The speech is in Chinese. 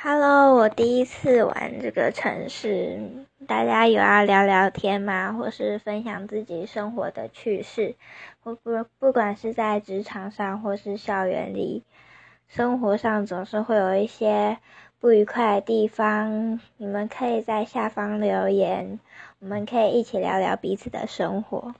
Hello，我第一次玩这个城市，大家有要聊聊天吗？或是分享自己生活的趣事？不不，不管是在职场上或是校园里，生活上总是会有一些不愉快的地方。你们可以在下方留言，我们可以一起聊聊彼此的生活。